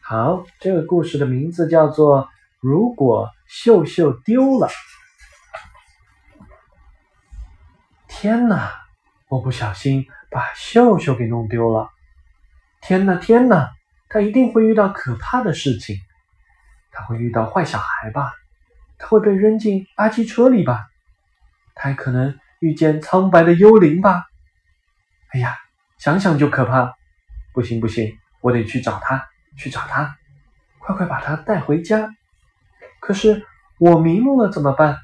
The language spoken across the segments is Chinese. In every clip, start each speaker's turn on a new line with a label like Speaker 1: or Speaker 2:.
Speaker 1: 好，这个故事的名字叫做《如果秀秀丢了》。天哪！我不小心把秀秀给弄丢了。天哪，天哪！他一定会遇到可怕的事情。他会遇到坏小孩吧？他会被扔进垃圾车里吧？他还可能遇见苍白的幽灵吧？哎呀，想想就可怕！不行不行，我得去找他，去找他！快快把他带回家！可是我迷路了怎么办？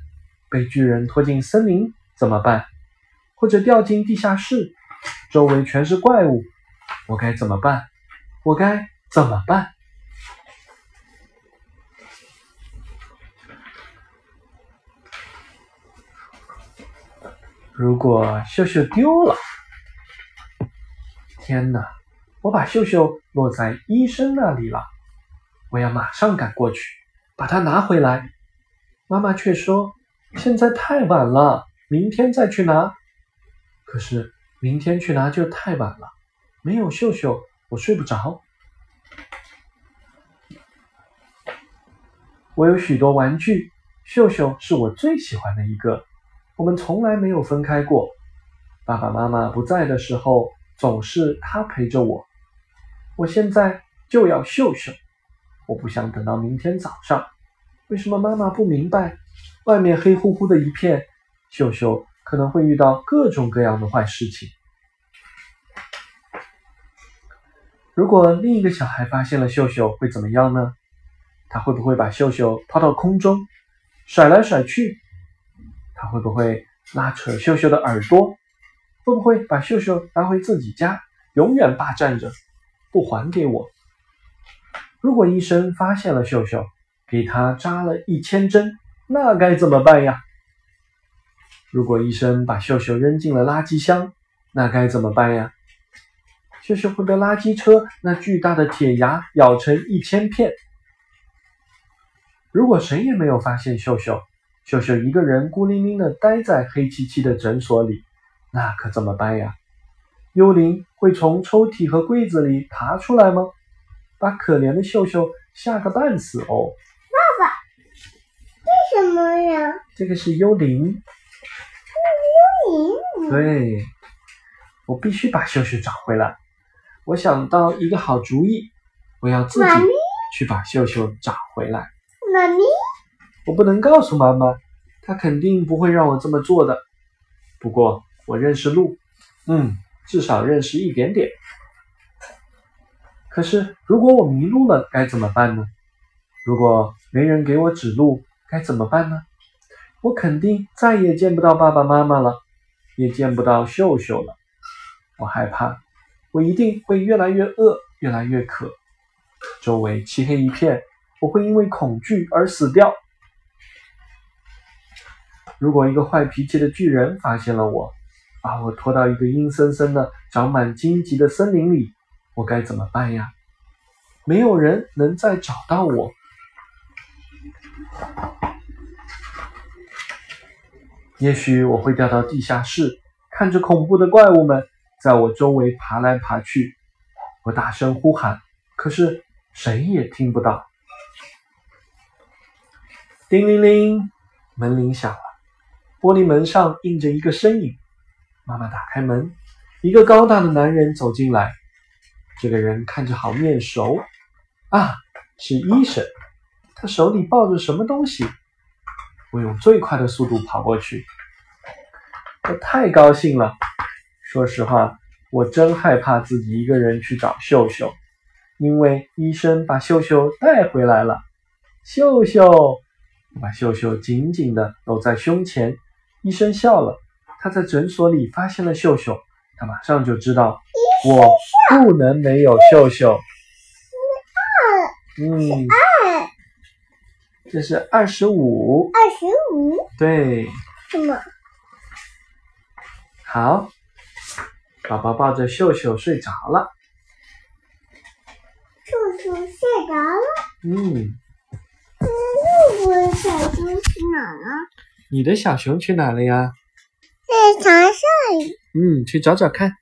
Speaker 1: 被巨人拖进森林怎么办？或者掉进地下室，周围全是怪物，我该怎么办？我该怎么办？如果秀秀丢了，天哪！我把秀秀落在医生那里了，我要马上赶过去把它拿回来。妈妈却说：“现在太晚了，明天再去拿。”可是明天去拿就太晚了，没有秀秀，我睡不着。我有许多玩具，秀秀是我最喜欢的一个。我们从来没有分开过。爸爸妈妈不在的时候，总是他陪着我。我现在就要秀秀，我不想等到明天早上。为什么妈妈不明白？外面黑乎乎的一片，秀秀。可能会遇到各种各样的坏事情。如果另一个小孩发现了秀秀，会怎么样呢？他会不会把秀秀抛到空中，甩来甩去？他会不会拉扯秀秀的耳朵？会不会把秀秀拉回自己家，永远霸占着，不还给我？如果医生发现了秀秀，给他扎了一千针，那该怎么办呀？如果医生把秀秀扔进了垃圾箱，那该怎么办呀？秀秀会被垃圾车那巨大的铁牙咬成一千片。如果谁也没有发现秀秀，秀秀一个人孤零零的待在黑漆漆的诊所里，那可怎么办呀？幽灵会从抽屉和柜子里爬出来吗？把可怜的秀秀吓个半死哦！
Speaker 2: 爸爸，这什么呀？
Speaker 1: 这个是幽灵。对，我必须把秀秀找回来。我想到一个好主意，我要自己去把秀秀找回来。
Speaker 2: 妈咪，
Speaker 1: 我不能告诉妈妈，她肯定不会让我这么做的。不过我认识路，嗯，至少认识一点点。可是如果我迷路了，该怎么办呢？如果没人给我指路，该怎么办呢？我肯定再也见不到爸爸妈妈了。也见不到秀秀了，我害怕，我一定会越来越饿，越来越渴，周围漆黑一片，我会因为恐惧而死掉。如果一个坏脾气的巨人发现了我，把我拖到一个阴森森的、长满荆棘的森林里，我该怎么办呀？没有人能再找到我。也许我会掉到地下室，看着恐怖的怪物们在我周围爬来爬去。我大声呼喊，可是谁也听不到。叮铃铃，门铃响了，玻璃门上印着一个身影。妈妈打开门，一个高大的男人走进来。这个人看着好面熟啊，是医生。他手里抱着什么东西？我用最快的速度跑过去，我太高兴了。说实话，我真害怕自己一个人去找秀秀，因为医生把秀秀带回来了。秀秀，我把秀秀紧紧的搂在胸前。医生笑了，他在诊所里发现了秀秀，他马上就知道我不能没有秀秀。嗯。这是二十五，
Speaker 2: 二十五，
Speaker 1: 对，
Speaker 2: 什么？
Speaker 1: 好，宝宝抱着秀秀睡着了。
Speaker 2: 秀秀睡着了。
Speaker 1: 嗯。
Speaker 2: 那我的小熊去哪了？
Speaker 1: 你的小熊去哪了呀？
Speaker 2: 在床上。
Speaker 1: 嗯，去找找看。